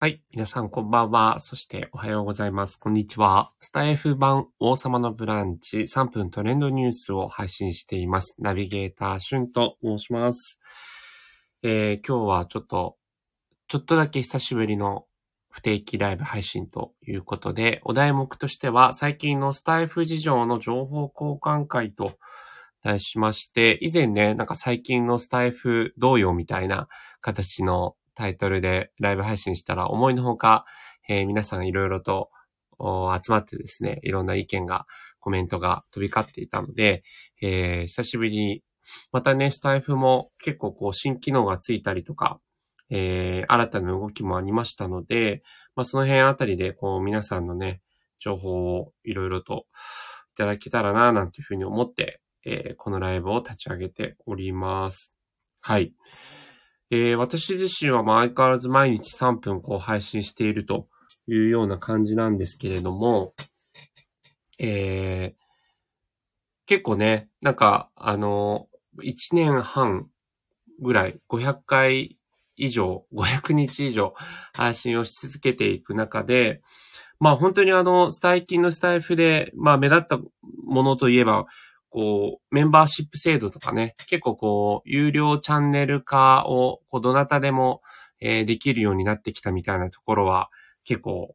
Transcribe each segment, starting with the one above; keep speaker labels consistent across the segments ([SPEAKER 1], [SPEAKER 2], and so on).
[SPEAKER 1] はい。皆さんこんばんは。そしておはようございます。こんにちは。スタイフ版王様のブランチ3分トレンドニュースを配信しています。ナビゲーター、シュンと申します。えー、今日はちょっと、ちょっとだけ久しぶりの不定期ライブ配信ということで、お題目としては最近のスタイフ事情の情報交換会と題しまして、以前ね、なんか最近のスタイフ同様みたいな形のタイトルでライブ配信したら思いのほか、えー皆さんいろいろと集まってですね、いろんな意見が、コメントが飛び交っていたので、えー久しぶりに、またね、スタイフも結構こう新機能がついたりとか、えー新たな動きもありましたので、まあその辺あたりでこう皆さんのね、情報をいろいろといただけたらな、なんていうふうに思って、えーこのライブを立ち上げております。はい。えー私自身は相変わらず毎日3分こう配信しているというような感じなんですけれども、えー結構ね、なんか、あの、1年半ぐらい、500回以上、500日以上配信をし続けていく中で、まあ本当にあの、スタイキンのスタイフで、まあ目立ったものといえば、こう、メンバーシップ制度とかね、結構こう、有料チャンネル化を、こう、どなたでも、えーできるようになってきたみたいなところは、結構、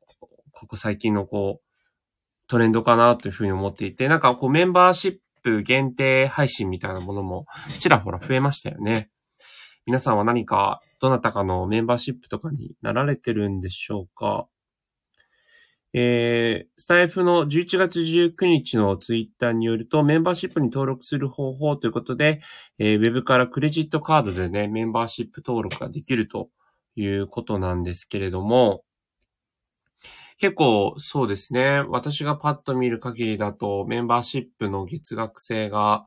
[SPEAKER 1] ここ最近のこう、トレンドかなというふうに思っていて、なんかこう、メンバーシップ限定配信みたいなものも、ちらほら増えましたよね。皆さんは何か、どなたかのメンバーシップとかになられてるんでしょうか？えー、スタイフの11月19日のツイッターによると、メンバーシップに登録する方法ということで、えーウェブからクレジットカードでね、メンバーシップ登録ができるということなんですけれども、結構そうですね、私がパッと見る限りだと、メンバーシップの月額制が、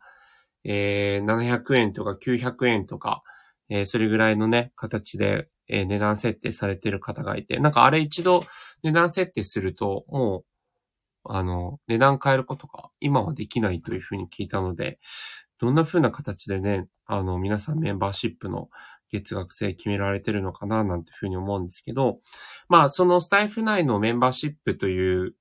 [SPEAKER 1] えー700円とか900円とか、えーそれぐらいのね、形で、えー値段設定されている方がいて、なんかあれ一度値段設定すると、もう、あの、値段変えることが今はできないというふうに聞いたので、どんな風な形でね、あの、皆さんメンバーシップの月額制決められてるのかな、なんていうふうに思うんですけど、まあ、そのスタイフ内のメンバーシップという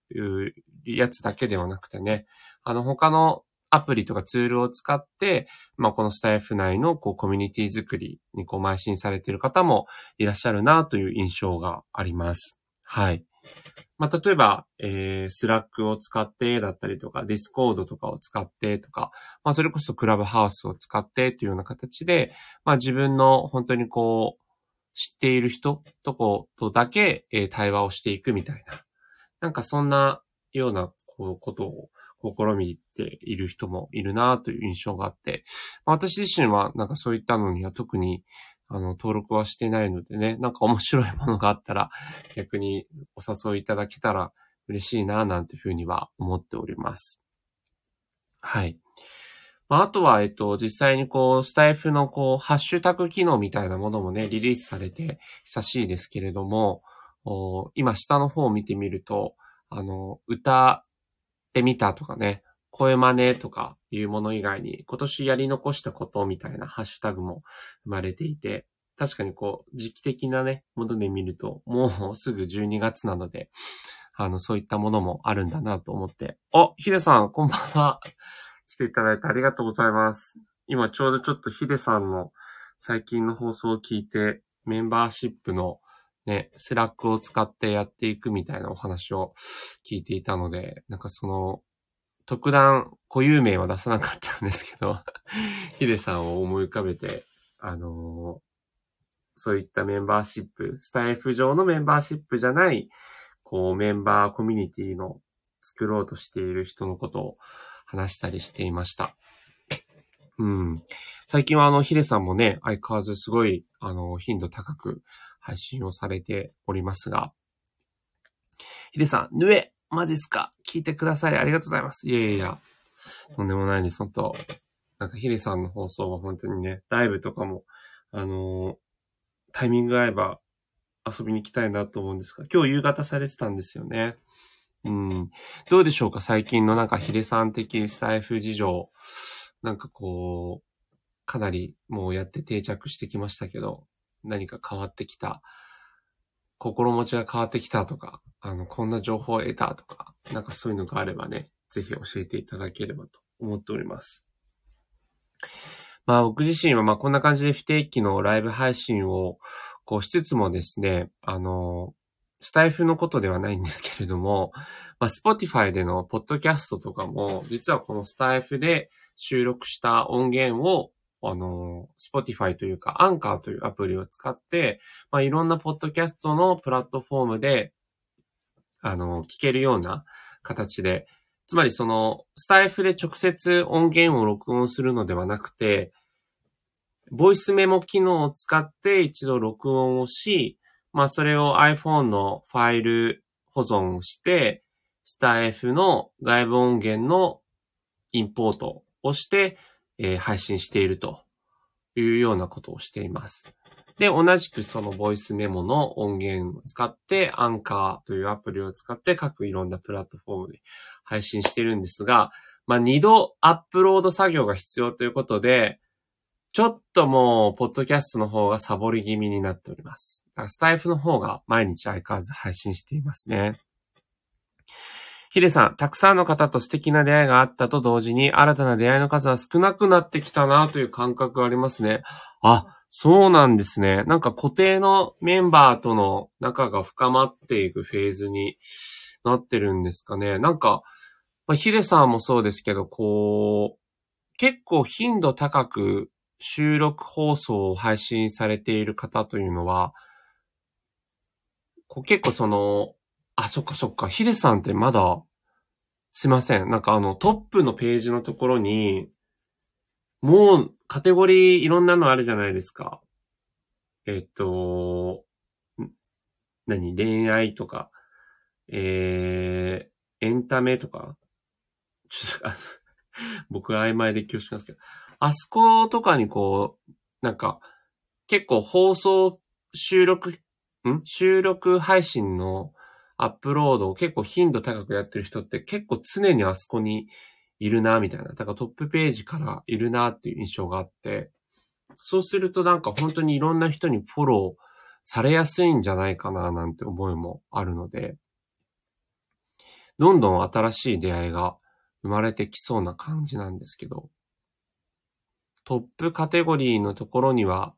[SPEAKER 1] やつだけではなくてね、あの、他のアプリとかツールを使って、まあ、このスタイフ内のこうコミュニティ作りにこう邁進されている方もいらっしゃるなという印象があります。はい。まあ、例えば、えー、スラックを使ってだったりとか、ディスコードとかを使ってとか、まあ、それこそクラブハウスを使ってというような形で、まあ、自分の本当にこう、知っている人とことだけ、えー対話をしていくみたいな。なんかそんなようなこうことを試みている人もいるなという印象があって、まあ私自身はなんかそういったのには特にあの登録はしてないのでね、なんか面白いものがあったら逆にお誘いいただけたら嬉しいななんていうふうには思っております。はい。まあ、とは、えっと、実際にこう、スタイフのこう、ハッシュタグ機能みたいなものもね、リリースされて久しいですけれども、今下の方を見てみると、あの、歌ってみたとかね、声真似とかいうもの以外に、今年やり残したことみたいなハッシュタグも生まれていて、確かにこう、時期的なね、もので見ると、もうすぐ12月なので、あの、そういったものもあるんだなと思って。お、ヒデさん、こんばんは。来ていただいてありがとうございます。今ちょうどちょっとヒデさんの最近の放送を聞いて、メンバーシップのね、スラックを使ってやっていくみたいなお話を聞いていたので、なんかその、特段固有名は出さなかったんですけど、ヒデさんを思い浮かべて、あのそういったメンバーシップ、スタイフ上のメンバーシップじゃない、こうメンバーコミュニティの作ろうとしている人のことを話したりしていました。うん。最近はあの、ヒデさんもね、相変わらずすごい、あの、頻度高く配信をされておりますが、ヒデさん、ぬえマジっすか？聞いてくださりありがとうございます。いやいやいや、とんでもないです、本当なんかヒデさんの放送は本当にね、ライブとかも、あのタイミングが合えば遊びに行きたいなと思うんですが、今日夕方されてたんですよね。うん。どうでしょうか？最近のなんかヒデさん的スタイフ事情。なんかこう、かなりもうやって定着してきましたけど、何か変わってきた心持ちが変わってきたとか、あの、こんな情報を得たとか、なんかそういうのがあればね、ぜひ教えていただければと思っております。まあ僕自身はまあこんな感じで不定期のライブ配信をこうしつつもですね、あの、スタイフのことではないんですけれども、まあ、Spotify でのポッドキャストとかも、実はこのスタイフで収録した音源を、あの、Spotify というか、アンカーというアプリを使って、まあ、いろんなポッドキャストのプラットフォームで、あの、聞けるような形で、つまりその、スタイフで直接音源を録音するのではなくて、ボイスメモ機能を使って一度録音をし、まあそれを iPhone のファイル保存をして、スタイフの外部音源のインポートをして、えー、配信しているというようなことをしています。で、同じくそのボイスメモの音源を使って、アンカーというアプリを使って各いろんなプラットフォームで配信してるんですが、まあ、二度アップロード作業が必要ということで、ちょっともう、ポッドキャストの方がサボり気味になっております。スタイフの方が毎日相変わらず配信していますね。ヒデさん、たくさんの方と素敵な出会いがあったと同時に、新たな出会いの数は少なくなってきたなという感覚がありますね。あ、そうなんですね。なんか固定のメンバーとの仲が深まっていくフェーズになってるんですかね。なんか、まあ、ヒデさんもそうですけど、こう、結構頻度高く収録放送を配信されている方というのは、こう結構その、あ、そっかそっか、ヒデさんってまだ、すいません。なんかあのトップのページのところに、もうカテゴリーいろんなのあるじゃないですか。えっと、何？恋愛とか、えー、エンタメとか。ちょっと、僕曖昧で恐縮なんですけど。あそことかにこう、なんか、結構放送、収録、ん？収録配信のアップロードを結構頻度高くやってる人って結構常にあそこにいるな、みたいな。だからトップページからいるなっていう印象があって、そうするとなんか本当にいろんな人にフォローされやすいんじゃないかな、なんて思いもあるので、どんどん新しい出会いが生まれてきそうな感じなんですけど、トップカテゴリーのところには、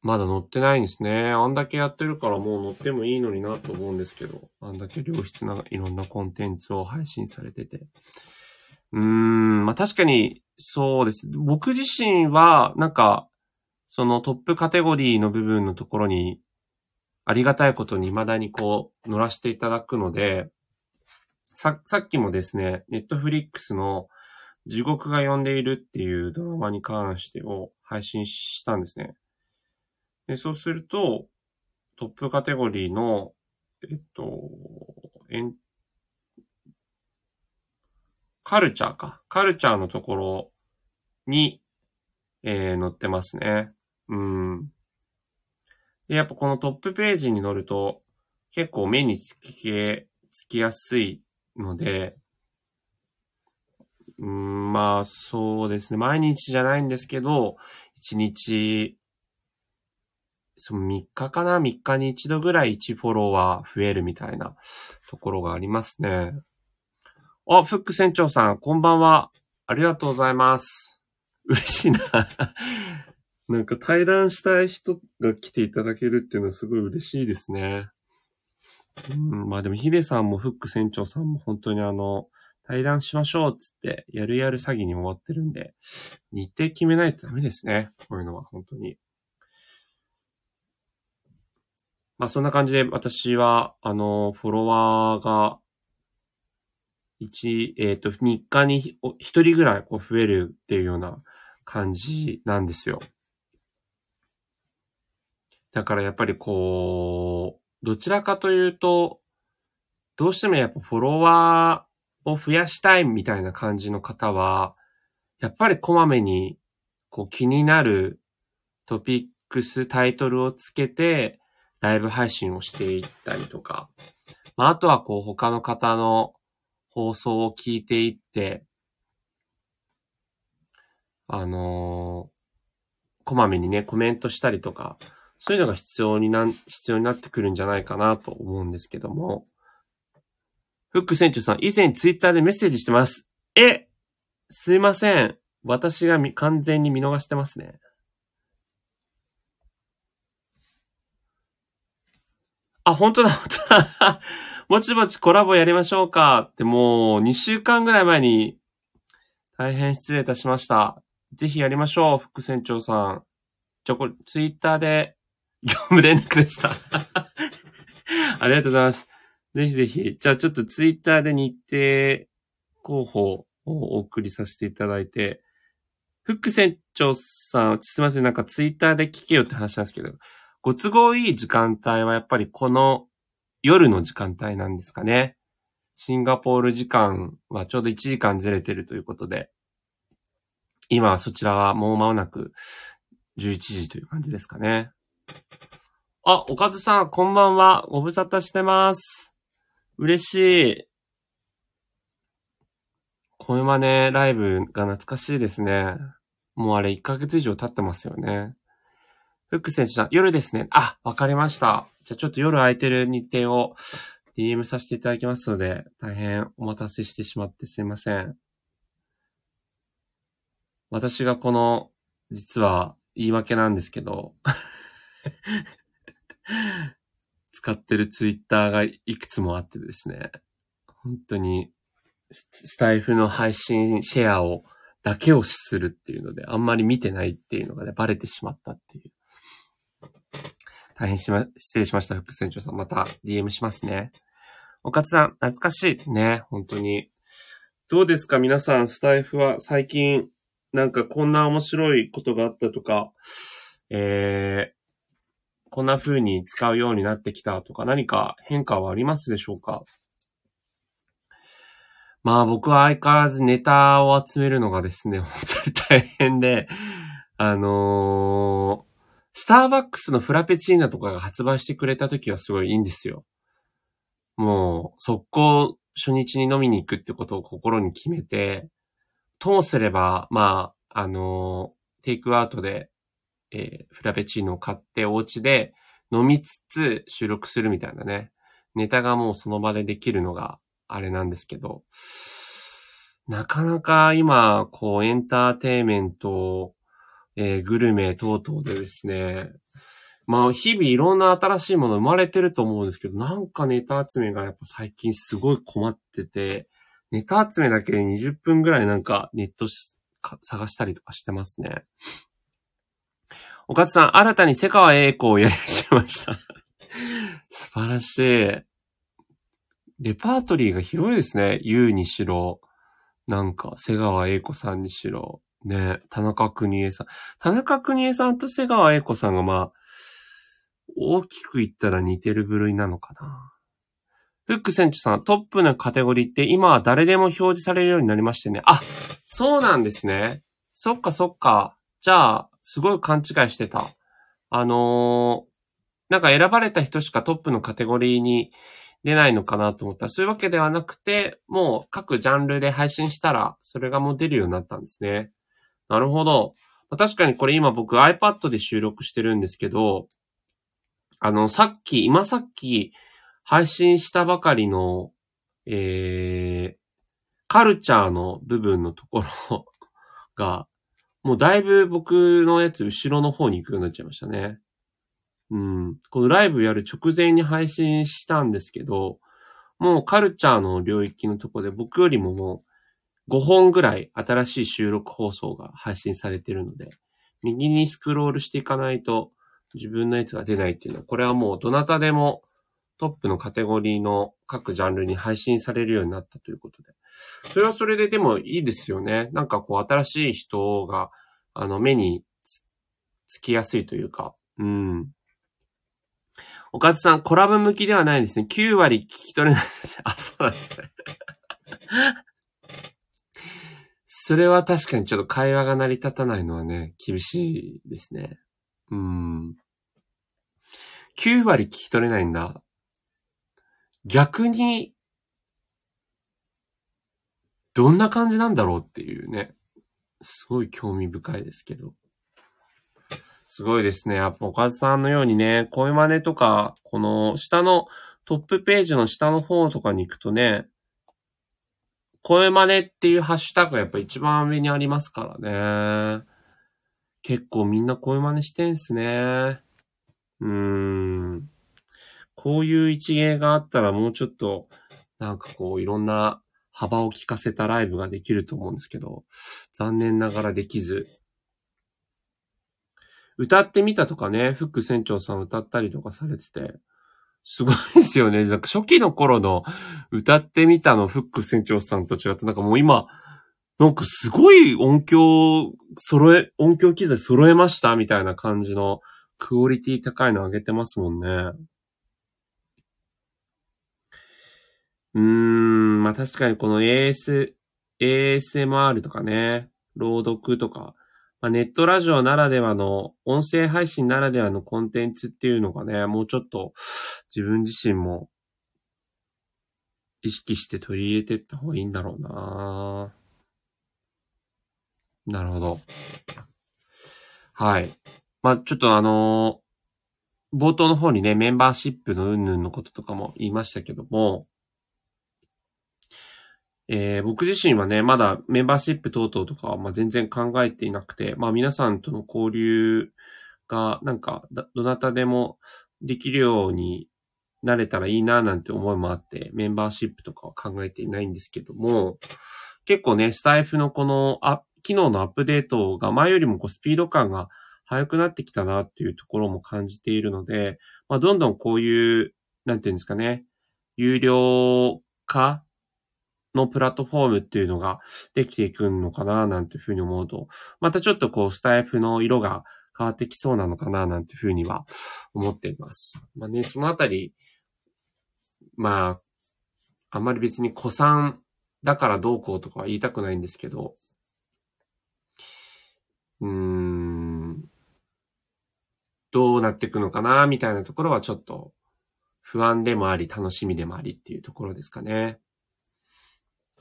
[SPEAKER 1] まだ載ってないんですね。あんだけやってるからもう載ってもいいのになと思うんですけど、あんだけ良質ないろんなコンテンツを配信されてて。うーん、まあ確かにそうです。僕自身は、なんか、そのトップカテゴリーの部分のところに、ありがたいことに未だにこう、乗らせていただくので、さ、さっきもですね、ネットフリックスの地獄が呼んでいるっていうドラマに関してを配信したんですね。で、そうすると、トップカテゴリーの、えっと、エン、カルチャーか。カルチャーのところに、えー、載ってますね。うん。で、やっぱこのトップページに載ると、結構目につき、つきやすいので、うん、まあ、そうですね。毎日じゃないんですけど、1日、その3日かな ?3 日に1度ぐらい1フォロワー増えるみたいなところがありますね。あ、フック船長さん、こんばんは。ありがとうございます。嬉しいな。なんか対談したい人が来ていただけるっていうのはすごい嬉しいですね。うん、まあでもヒデさんもフック船長さんも本当にあの、対談しましょうっつって、やるやる詐欺に終わってるんで、日程決めないとダメですね。こういうのは、本当に。まあそんな感じで私は、あの、フォロワーが、1、えっ、ー、と、3日に1人ぐらいこう増えるっていうような感じなんですよ。だからやっぱりこう、どちらかというと、どうしてもやっぱフォロワー、を増やしたいみたいな感じの方は、やっぱりこまめにこう気になるトピックス、タイトルをつけて、ライブ配信をしていったりとか、まあ、あとはこう他の方の放送を聞いていって、あのー、こまめにね、コメントしたりとかそういうのが必要にな、必要になってくるんじゃないかなと思うんですけども。フック船長さん、以前ツイッターでメッセージしてます。えすいません。私が完全に見逃してますね。あ、本当だ、本当だ。ぼちぼちコラボやりましょうかってもう2週間ぐらい前に大変失礼いたしました。ぜひやりましょう、副船長さん。ちょ、これ、ツイッターで業務連絡でした。ありがとうございます。ぜひぜひ。じゃあちょっとツイッターで日程候補をお送りさせていただいて、フック船長さん、すいません、なんかツイッターで聞けよって話なんですけど、ご都合いい時間帯はやっぱりこの夜の時間帯なんですかね。シンガポール時間はちょうど1時間ずれてるということで、今はそちらはもう間もなく11時という感じですかね。あ、おかずさん、こんばんは。ご無沙汰してます。嬉しい。声真似ライブが懐かしいですね。もうあれ1ヶ月以上経ってますよね。フック選手さん、夜ですね。あ、わかりました。じゃあちょっと夜空いてる日程を DM させていただきますので、大変お待たせしてしまってすいません。私がこの、実は言い訳なんですけど 使ってるツイッターがいくつもあってですね、本当に、スタイフの配信シェアを、だけをするっていうので、あんまり見てないっていうのがね、バレてしまったっていう。大変しま、失礼しました、副船長さん。また DM しますね。おかつさん、懐かしい。ね、本当に。どうですか？皆さん、スタイフは最近、なんかこんな面白いことがあったとか、えー、こんな風に使うようになってきたとか、何か変化はありますでしょうか？まあ僕は相変わらずネタを集めるのがですね、本当に大変で、あのー、スターバックスのフラペチーナとかが発売してくれた時はすごいいいんですよ。もう、速攻初日に飲みに行くってことを心に決めて、ともすれば、まあ、あのテイクアウトで、えー、フラペチーノを買ってお家で飲みつつ収録するみたいなね。ネタがもうその場でできるのがあれなんですけど、なかなか今、こう、エンターテイメントえー、グルメ等々でですね、まあ、日々いろんな新しいもの生まれてると思うんですけど、なんかネタ集めがやっぱ最近すごい困ってて、ネタ集めだけで20分ぐらいなんかネットし探したりとかしてますね。おかつさん、新たに瀬川栄子をやり始めました 素晴らしい。レパートリーが広いですね。U にしろ、なんか、瀬川栄子さんにしろ。ね田中邦衛さん。田中邦衛さんと瀬川栄子さんがまあ、大きく言ったら似てる部類なのかな。フック船長さん、トップのカテゴリーって今は誰でも表示されるようになりましてね。あ、そうなんですね。そっかそっか。じゃあ、すごい勘違いしてた。あのー、なんか選ばれた人しかトップのカテゴリーに出ないのかなと思ったら、そういうわけではなくて、もう各ジャンルで配信したら、それがもう出るようになったんですね。なるほど。確かにこれ今僕 iPad で収録してるんですけど、あの、さっき、今さっき配信したばかりの、えー、カルチャーの部分のところ が、もうだいぶ僕のやつ後ろの方に行くようになっちゃいましたね。うん。このライブやる直前に配信したんですけど、もうカルチャーの領域のとこで僕よりももう5本ぐらい新しい収録放送が配信されてるので、右にスクロールしていかないと自分のやつが出ないっていうのは、これはもうどなたでもトップのカテゴリーの各ジャンルに配信されるようになったということで。それはそれででもいいですよね。なんかこう新しい人が、あの、目につきやすいというか、うん。おかずさん、コラボ向きではないですね。9割聞き取れないです。あ、そうなんですね。それは確かにちょっと会話が成り立たないのはね、厳しいですね。うん。9割聞き取れないんだ。逆に、どんな感じなんだろうっていうね。すごい興味深いですけど。すごいですね。やっぱおかずさんのようにね、声真似とか、この下のトップページの下の方とかに行くとね、声真似っていうハッシュタグがやっぱ一番上にありますからね。結構みんな声真似してんすね。うーん。こういう一芸があったらもうちょっと、なんかこういろんな幅を利かせたライブができると思うんですけど、残念ながらできず。歌ってみたとかね、フック船長さん歌ったりとかされてて、すごいですよね。なんか初期の頃の歌ってみたのフック船長さんと違って、なんかもう今、なんかすごい音響揃え、音響機材揃えましたみたいな感じのクオリティ高いの上げてますもんね。うーん、まあ確かにこの AS、ASMR とかね、朗読とか、まあ、ネットラジオならではの、音声配信ならではのコンテンツっていうのがね、もうちょっと自分自身も意識して取り入れていった方がいいんだろうななるほど。はい。まあ、ちょっとあのー、冒頭の方にね、メンバーシップの云々のこととかも言いましたけども、えー、僕自身はね、まだメンバーシップ等々とかは、ま、全然考えていなくて、まあ皆さんとの交流が、なんか、どなたでもできるようになれたらいいななんて思いもあって、メンバーシップとかは考えていないんですけども、結構ね、スタイフのこのあ機能のアップデートが前よりもこうスピード感が速くなってきたなっていうところも感じているので、まあ、どんどんこういう、なんていうんですかね、有料化のプラットフォームっていうのができていくのかななんていうふうに思うと、またちょっとこうスタイフの色が変わってきそうなのかななんていうふうには思っています。まあね、そのあたり、まあ、あんまり別に古参だからどうこうとかは言いたくないんですけど、うーん、どうなっていくのかなみたいなところはちょっと不安でもあり楽しみでもありっていうところですかね。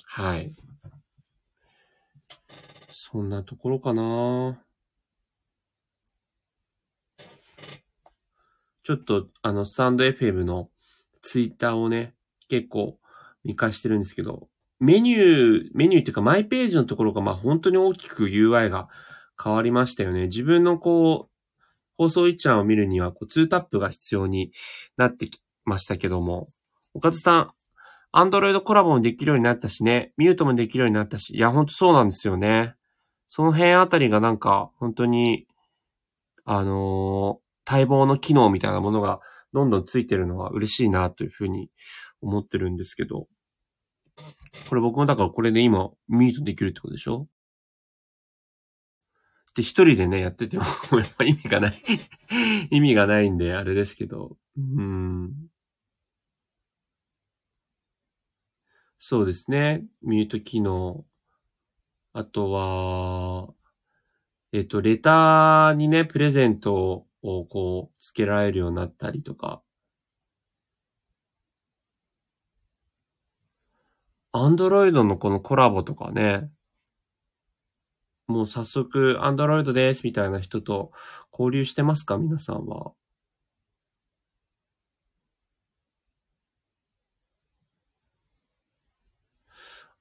[SPEAKER 1] はい。そんなところかなちょっと、あの、スタンド FM のツイッターをね、結構見返してるんですけど、メニュー、メニューっていうかマイページのところがまあ本当に大きく UI が変わりましたよね。自分のこう、放送一覧を見るにはこう2タップが必要になってきましたけども、岡津さん、アンドロイドコラボもできるようになったしね、ミュートもできるようになったし、いや、ほんとそうなんですよね。その辺あたりがなんか、本当に、あのー、待望の機能みたいなものがどんどんついてるのは嬉しいなというふうに思ってるんですけど。これ僕もだからこれで今、ミュートできるってことでしょ？で、一人でね、やっててもやっぱ意味がない意味がないんで、あれですけど。うん。そうですね。ミュート機能。あとは、えっと、レターにね、プレゼントをこう、付けられるようになったりとか。アンドロイドのこのコラボとかね、もう早速、アンドロイドですみたいな人と交流してますか？皆さんは。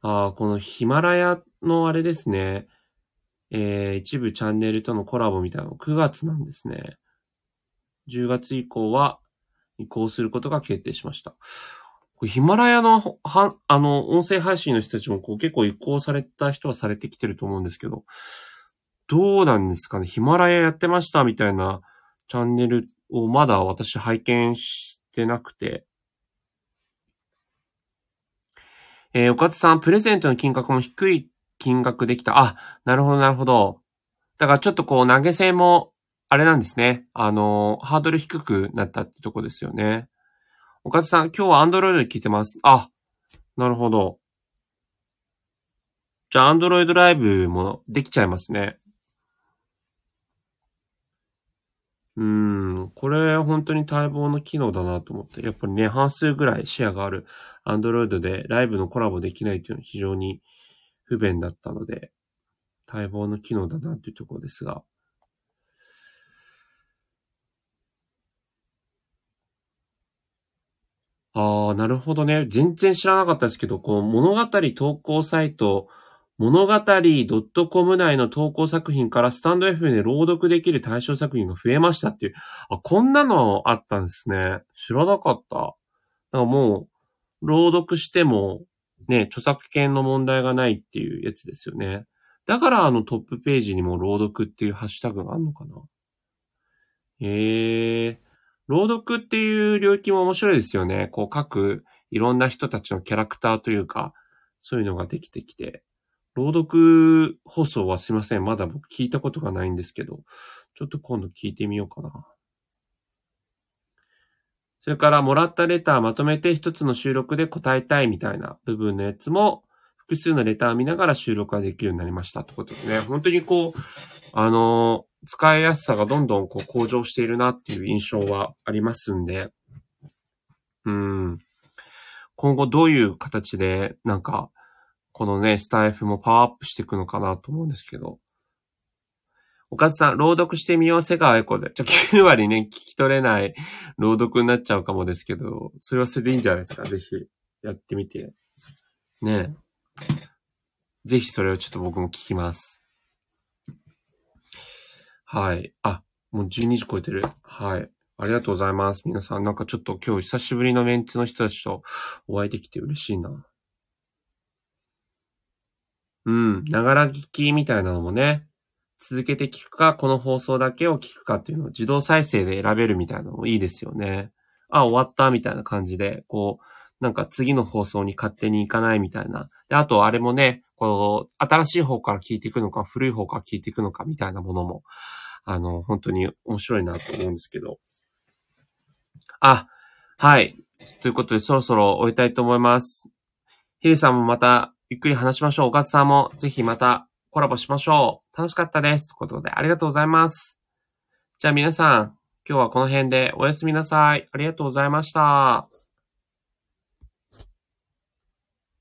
[SPEAKER 1] ああ、このヒマラヤのあれですね。えー、一部チャンネルとのコラボみたいなの9月なんですね。10月以降は移行することが決定しました。ヒマラヤの、は、あの、音声配信の人たちもこう結構移行された人はされてきてると思うんですけど、どうなんですかね？ヒマラヤやってましたみたいなチャンネルをまだ私拝見してなくて、えー、岡津さん、プレゼントの金額も低い金額できた。あ、なるほど、なるほど。だからちょっとこう投げ銭も、あれなんですね。あの、ハードル低くなったってとこですよね。岡津さん、今日はアンドロイドで聞いてます。あ、なるほど。じゃあ、アンドロイドライブもできちゃいますね。うん、これ本当に待望の機能だなと思って。やっぱりね、半数ぐらいシェアがある Android でライブのコラボできないというのは非常に不便だったので、待望の機能だなというところですが、ああ、なるほどね。全然知らなかったですけど、こう、物語投稿サイト、物語 .com 内の投稿作品からスタンド F で朗読できる対象作品が増えましたっていう。あ、こんなのあったんですね。知らなかった。なんかもう、朗読しても、ね、著作権の問題がないっていうやつですよね。だからあのトップページにも朗読っていうハッシュタグがあるのかなへえー。朗読っていう領域も面白いですよね。こう各いろんな人たちのキャラクターというか、そういうのができてきて。朗読放送はすいません。まだ僕聞いたことがないんですけど、ちょっと今度聞いてみようかな。それから、もらったレターまとめて一つの収録で答えたいみたいな部分のやつも、複数のレターを見ながら収録ができるようになりましたってことですね。本当にこう、あの、使いやすさがどんどんこう向上しているなっていう印象はありますんで、うん。今後どういう形で、なんか、このね、スタイフもパワーアップしていくのかなと思うんですけど。おかずさん、朗読してみよう、瀬川エコで。ちょ、9割ね、聞き取れない朗読になっちゃうかもですけど、それはそれでいいんじゃないですか？ぜひ、やってみて。ねぜひそれをちょっと僕も聞きます。はい。あ、もう12時超えてる。はい。ありがとうございます。皆さん、なんかちょっと今日久しぶりのメンツの人たちとお会いできて嬉しいな。うん、ながら聞きみたいなのもね、続けて聞くか、この放送だけを聞くかっていうのを自動再生で選べるみたいなのもいいですよね。あ、終わったみたいな感じで、こう、なんか次の放送に勝手に行かないみたいな。で、あとあれもね、この新しい方から聞いていくのか、古い方から聞いていくのかみたいなものも、あの、本当に面白いなと思うんですけど。あ、はい。ということで、そろそろ終えたいと思います。ヒデさんもまたゆっくり話しましょう。おかつさんもぜひまたコラボしましょう。楽しかったです。ということで、ありがとうございます。じゃあ皆さん、今日はこの辺でおやすみなさい。ありがとうございました。